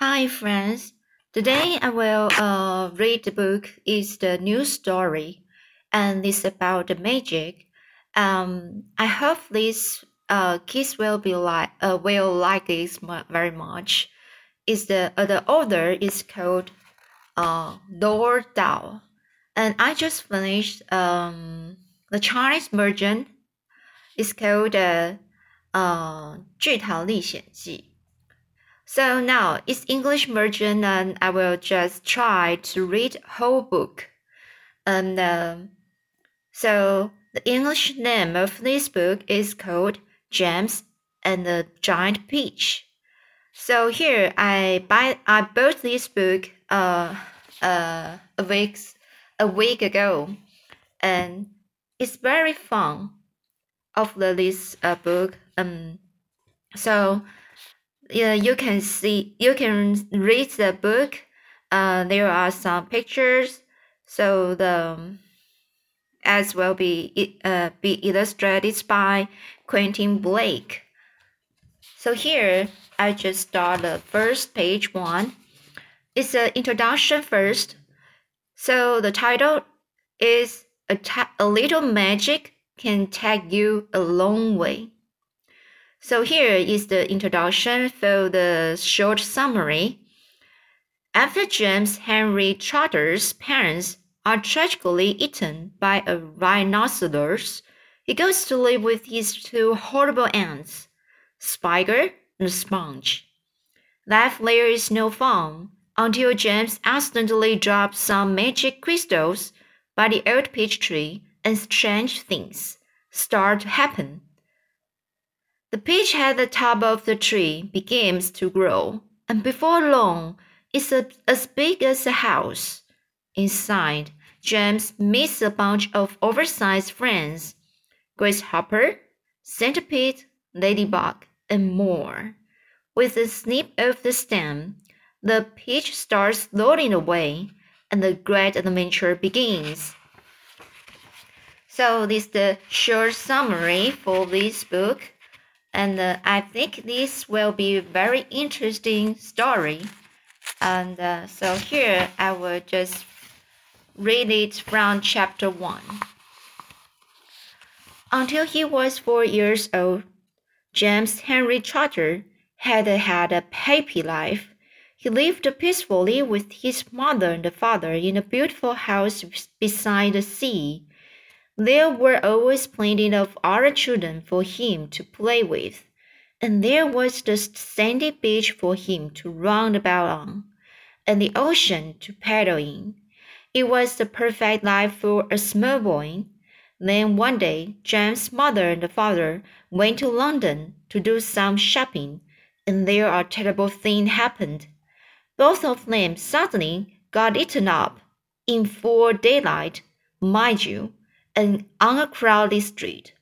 Hi, friends. Today I will uh, read the book. It's the new story, and it's about the magic. Um, I hope these uh, kids will be like uh, will like this very much. Is the uh, the author is called uh Lord Dao, and I just finished um the Chinese version. It's called uh, uh 剧堂历险记. So now it's English version and I will just try to read whole book. And uh, so the English name of this book is called James and the Giant Peach. So here I buy I bought this book uh uh a week a week ago, and it's very fun. Of the this uh, book um so yeah, you can see, you can read the book. Uh, there are some pictures, so the as will be uh, be illustrated by Quentin Blake. So here I just start the first page one. It's an introduction first. So the title is a, a little magic can take you a long way. So here is the introduction for the short summary. After James Henry Trotter's parents are tragically eaten by a rhinoceros, he goes to live with his two horrible aunts, Spiker and Sponge. Life there is no fun until James accidentally drops some magic crystals by the old peach tree and strange things start to happen. The peach at the top of the tree begins to grow, and before long it's a, as big as a house. Inside, James meets a bunch of oversized friends grasshopper, centipede, ladybug, and more. With a snip of the stem, the peach starts floating away, and the great adventure begins. So, this is the short summary for this book and uh, I think this will be a very interesting story. And uh, so here I will just read it from chapter 1. Until he was four years old, James Henry Trotter had had a happy life. He lived peacefully with his mother and father in a beautiful house beside the sea. There were always plenty of other children for him to play with, and there was the sandy beach for him to run about on, and the ocean to paddle in. It was the perfect life for a small boy. Then one day, James's mother and father went to London to do some shopping, and there a terrible thing happened. Both of them suddenly got eaten up in full daylight, mind you and on a crowded street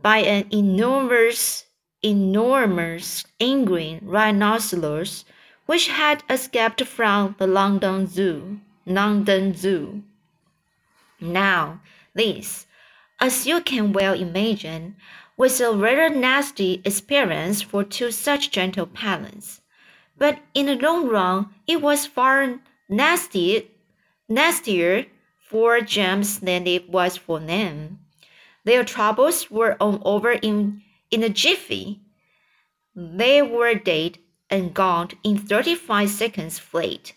by an enormous, enormous angry rhinoceros which had escaped from the London Zoo. London Zoo. Now, this, as you can well imagine, was a rather nasty experience for two such gentle parents. But in the long run, it was far nasty, nastier for James than it was for them. Their troubles were all over in, in a jiffy. They were dead and gone in 35 seconds flat.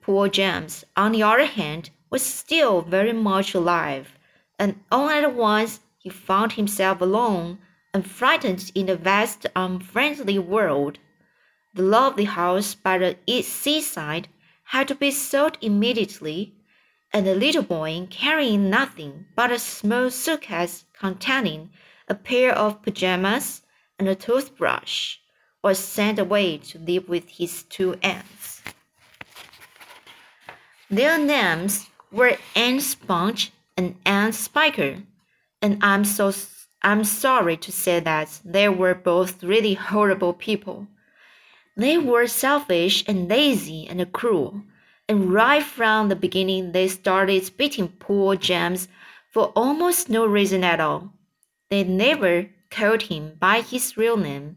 Poor James, on the other hand, was still very much alive, and all at once he found himself alone and frightened in the vast, unfriendly world. The lovely house by the east seaside had to be sold immediately and a little boy carrying nothing but a small suitcase containing a pair of pajamas and a toothbrush was sent away to live with his two aunts. Their names were Aunt Sponge and Aunt Spiker, and I'm so I'm sorry to say that they were both really horrible people. They were selfish and lazy and cruel and right from the beginning they started beating poor James for almost no reason at all. They never called him by his real name,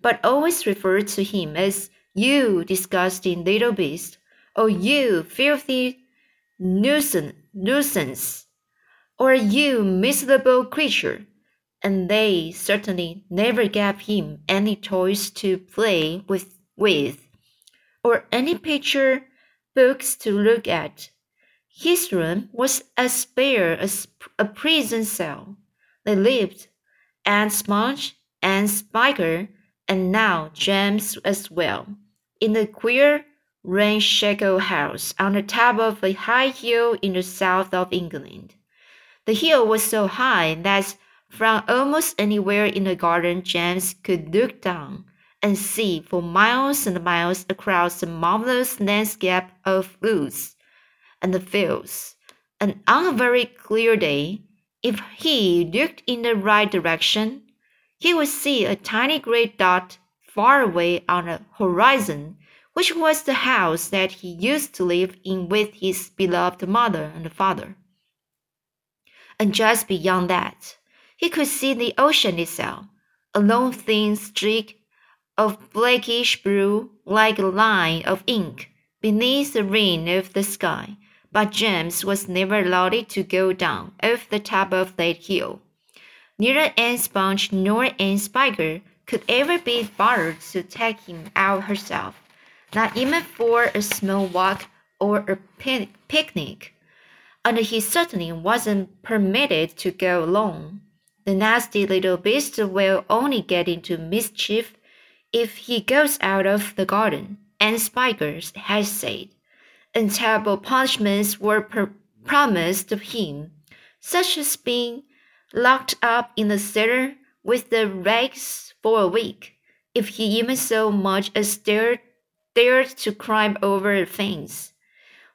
but always referred to him as You disgusting little beast! or you filthy nuisance! nuisance! Or you miserable creature! And they certainly never gave him any toys to play with, with or any picture books to look at. His room was as bare as a prison cell. They lived, and Sponge and Spiker, and now James as well, in a queer ramshackle house on the top of a high hill in the south of England. The hill was so high that from almost anywhere in the garden James could look down and see for miles and miles across the marvelous landscape of woods and the fields. And on a very clear day, if he looked in the right direction, he would see a tiny gray dot far away on the horizon, which was the house that he used to live in with his beloved mother and father. And just beyond that, he could see the ocean itself, a long thin streak of blackish blue like a line of ink beneath the rim of the sky, but James was never allowed to go down off the top of that hill. Neither Anne Sponge nor Anne Spiker could ever be bothered to take him out herself, not even for a small walk or a picnic, and he certainly wasn't permitted to go alone. The nasty little beast will only get into mischief if he goes out of the garden, Aunt Spiker had said and terrible punishments were promised to him, such as being locked up in the cellar with the rags for a week, if he even so much as dared, dared to climb over the fence.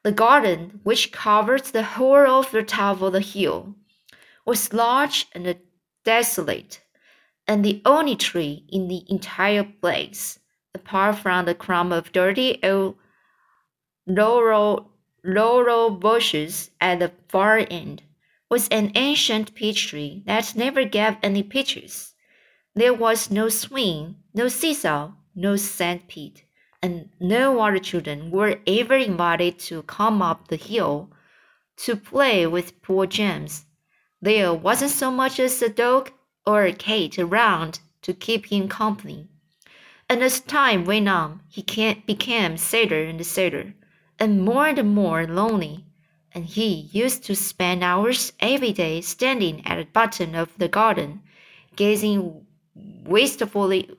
The garden, which covered the whole of the top of the hill, was large and desolate, and the only tree in the entire place, apart from the clump of dirty old laurel, laurel bushes at the far end was an ancient peach tree that never gave any peaches. There was no swing, no seesaw, no sand pit, and no other children were ever invited to come up the hill to play with poor James. There wasn't so much as a dog or cat around to keep him company. And as time went on, he became sadder and sadder and more and more lonely, and he used to spend hours every day standing at the bottom of the garden, gazing wistfully,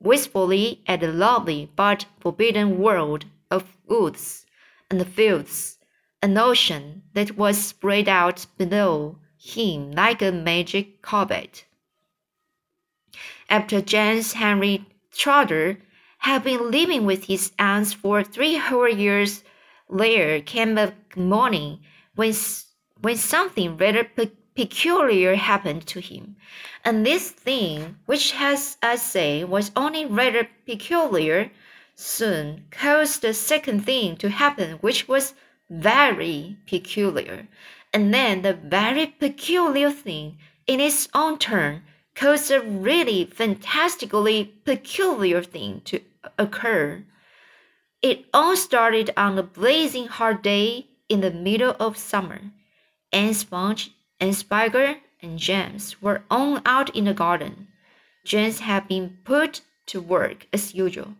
wistfully at the lovely but forbidden world of woods and fields, an ocean that was spread out below him like a magic carpet. After James Henry Trotter had been living with his aunts for three whole years there came a morning when, when something rather pe peculiar happened to him. And this thing, which, as I say, was only rather peculiar, soon caused a second thing to happen, which was very peculiar. And then the very peculiar thing, in its own turn, caused a really fantastically peculiar thing to occur. It all started on a blazing hot day in the middle of summer. Aunt Sponge and Spiker and James were all out in the garden. James had been put to work as usual.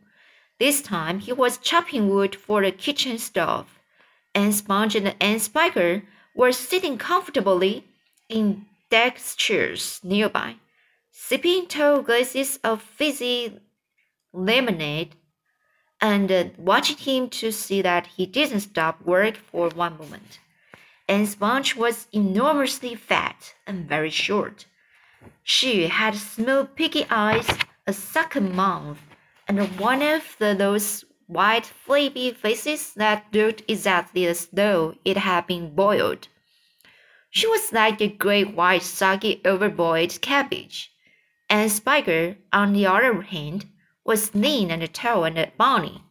This time he was chopping wood for the kitchen stove. Aunt Sponge and Spiker were sitting comfortably in deck chairs nearby, sipping tall glasses of fizzy lemonade and uh, watching him to see that he didn't stop work for one moment. And Sponge was enormously fat and very short. She had small piggy eyes, a sunken mouth, and one of the, those white flabby faces that looked exactly as though it had been boiled. She was like a great white soggy overboiled cabbage. And Spiker, on the other hand, was lean and tall and bony,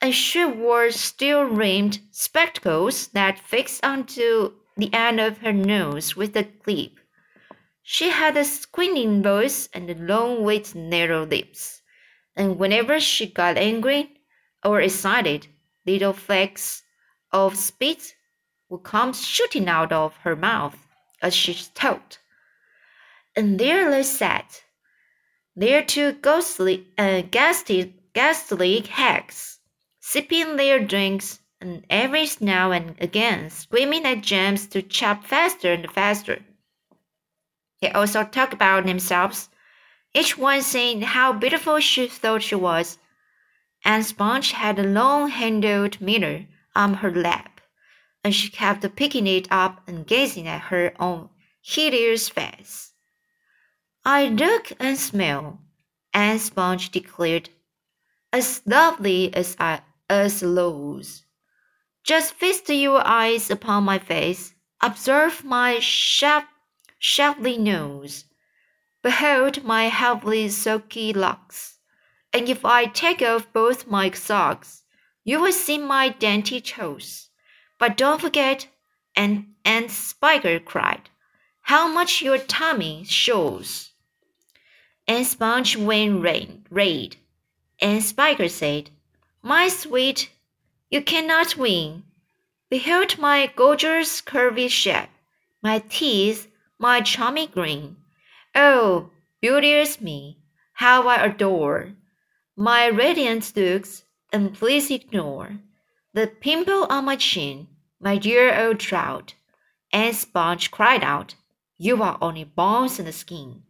and she wore steel rimmed spectacles that fixed onto the end of her nose with a clip. She had a squealing voice and long, wet, narrow lips, and whenever she got angry or excited, little flakes of spit would come shooting out of her mouth as she talked. And there they sat, their two ghostly, uh, ghastly, ghastly hags, sipping their drinks and every now and again screaming at James to chop faster and faster. They also talked about themselves, each one saying how beautiful she thought she was. And Sponge had a long handled mirror on her lap, and she kept picking it up and gazing at her own hideous face. I look and smell, and Sponge declared, as lovely as I as Rose. Just feast your eyes upon my face, observe my sharp shapely nose. Behold my heavily silky locks, and if I take off both my socks, you will see my dainty toes. But don't forget, and Aunt Spiker cried, how much your tummy shows. And Sponge went rain, raid, and Spiker said, My sweet, you cannot win. Behold my gorgeous curvy shape, my teeth my charming grin. Oh, beauteous me, how I adore my radiant looks, and please ignore the pimple on my chin, my dear old trout. And Sponge cried out, You are only bones and skin.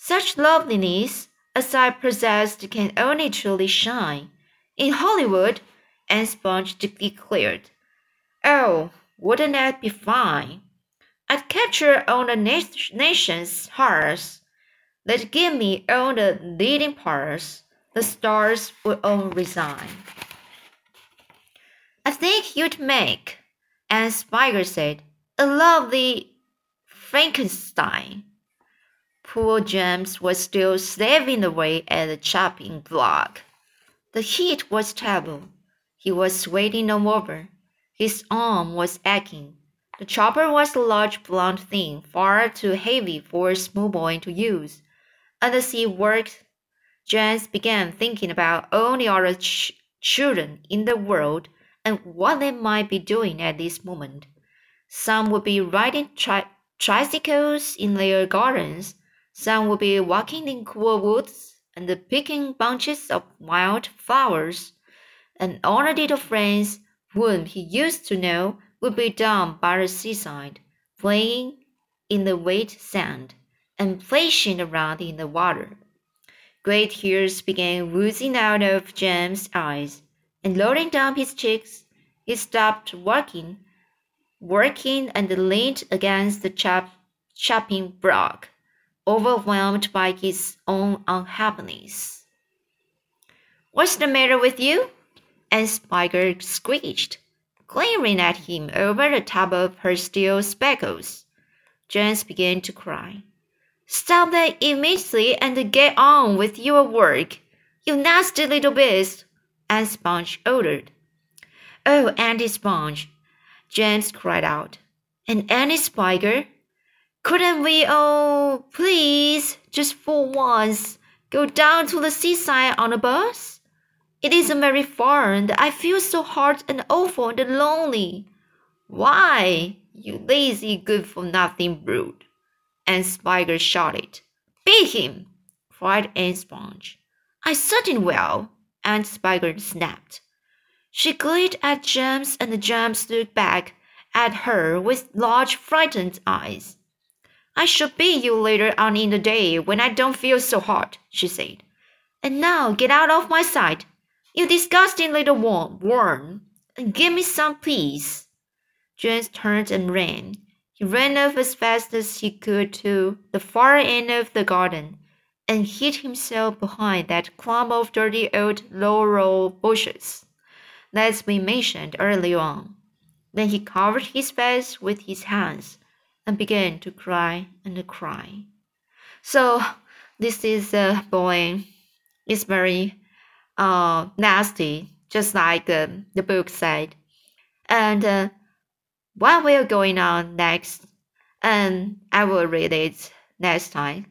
Such loveliness as I possessed can only truly shine in Hollywood, and Sponge declared, Oh, wouldn't that be fine? I'd capture all the nation's hearts. They'd give me all the leading parts. The stars would all resign. I think you'd make, as Spiker said, a lovely Frankenstein. Poor James was still slaving away at the chopping block. The heat was terrible. He was sweating all over. His arm was aching. The chopper was a large blunt thing, far too heavy for a small boy to use. As he worked, James began thinking about all the other ch children in the world and what they might be doing at this moment. Some would be riding tri tricycles in their gardens, some would be walking in cool woods and picking bunches of wild flowers, and all the little friends whom he used to know would be down by the seaside, playing in the wet sand and plashing around in the water. Great tears began oozing out of James's eyes, and rolling down his cheeks, he stopped working, working and leaned against the chop, chopping block, overwhelmed by his own unhappiness. What's the matter with you? And Spiker screeched glaring at him over the top of her steel spectacles. James began to cry. Stop that immediately and get on with your work, you nasty little beast, Aunt Sponge ordered. Oh, Auntie Sponge, James cried out. And Auntie Spiker, couldn't we all, please, just for once, go down to the seaside on a bus? It isn't very far, and I feel so hard and awful and lonely. Why, you lazy, good for nothing brute? And Spiker shouted. Beat him, cried Aunt Sponge. I certainly will, Aunt Spiker snapped. She glared at James, and James looked back at her with large, frightened eyes. I shall beat you later on in the day when I don't feel so hot, she said. And now get out of my sight. You disgusting little worm! Worm, and give me some, please. James turned and ran. He ran off as fast as he could to the far end of the garden and hid himself behind that clump of dirty old laurel bushes that's been mentioned earlier on. Then he covered his face with his hands and began to cry and cry. So this is a boy. It's very uh, nasty, just like uh, the book said. And uh, what will going on next? And I will read it next time.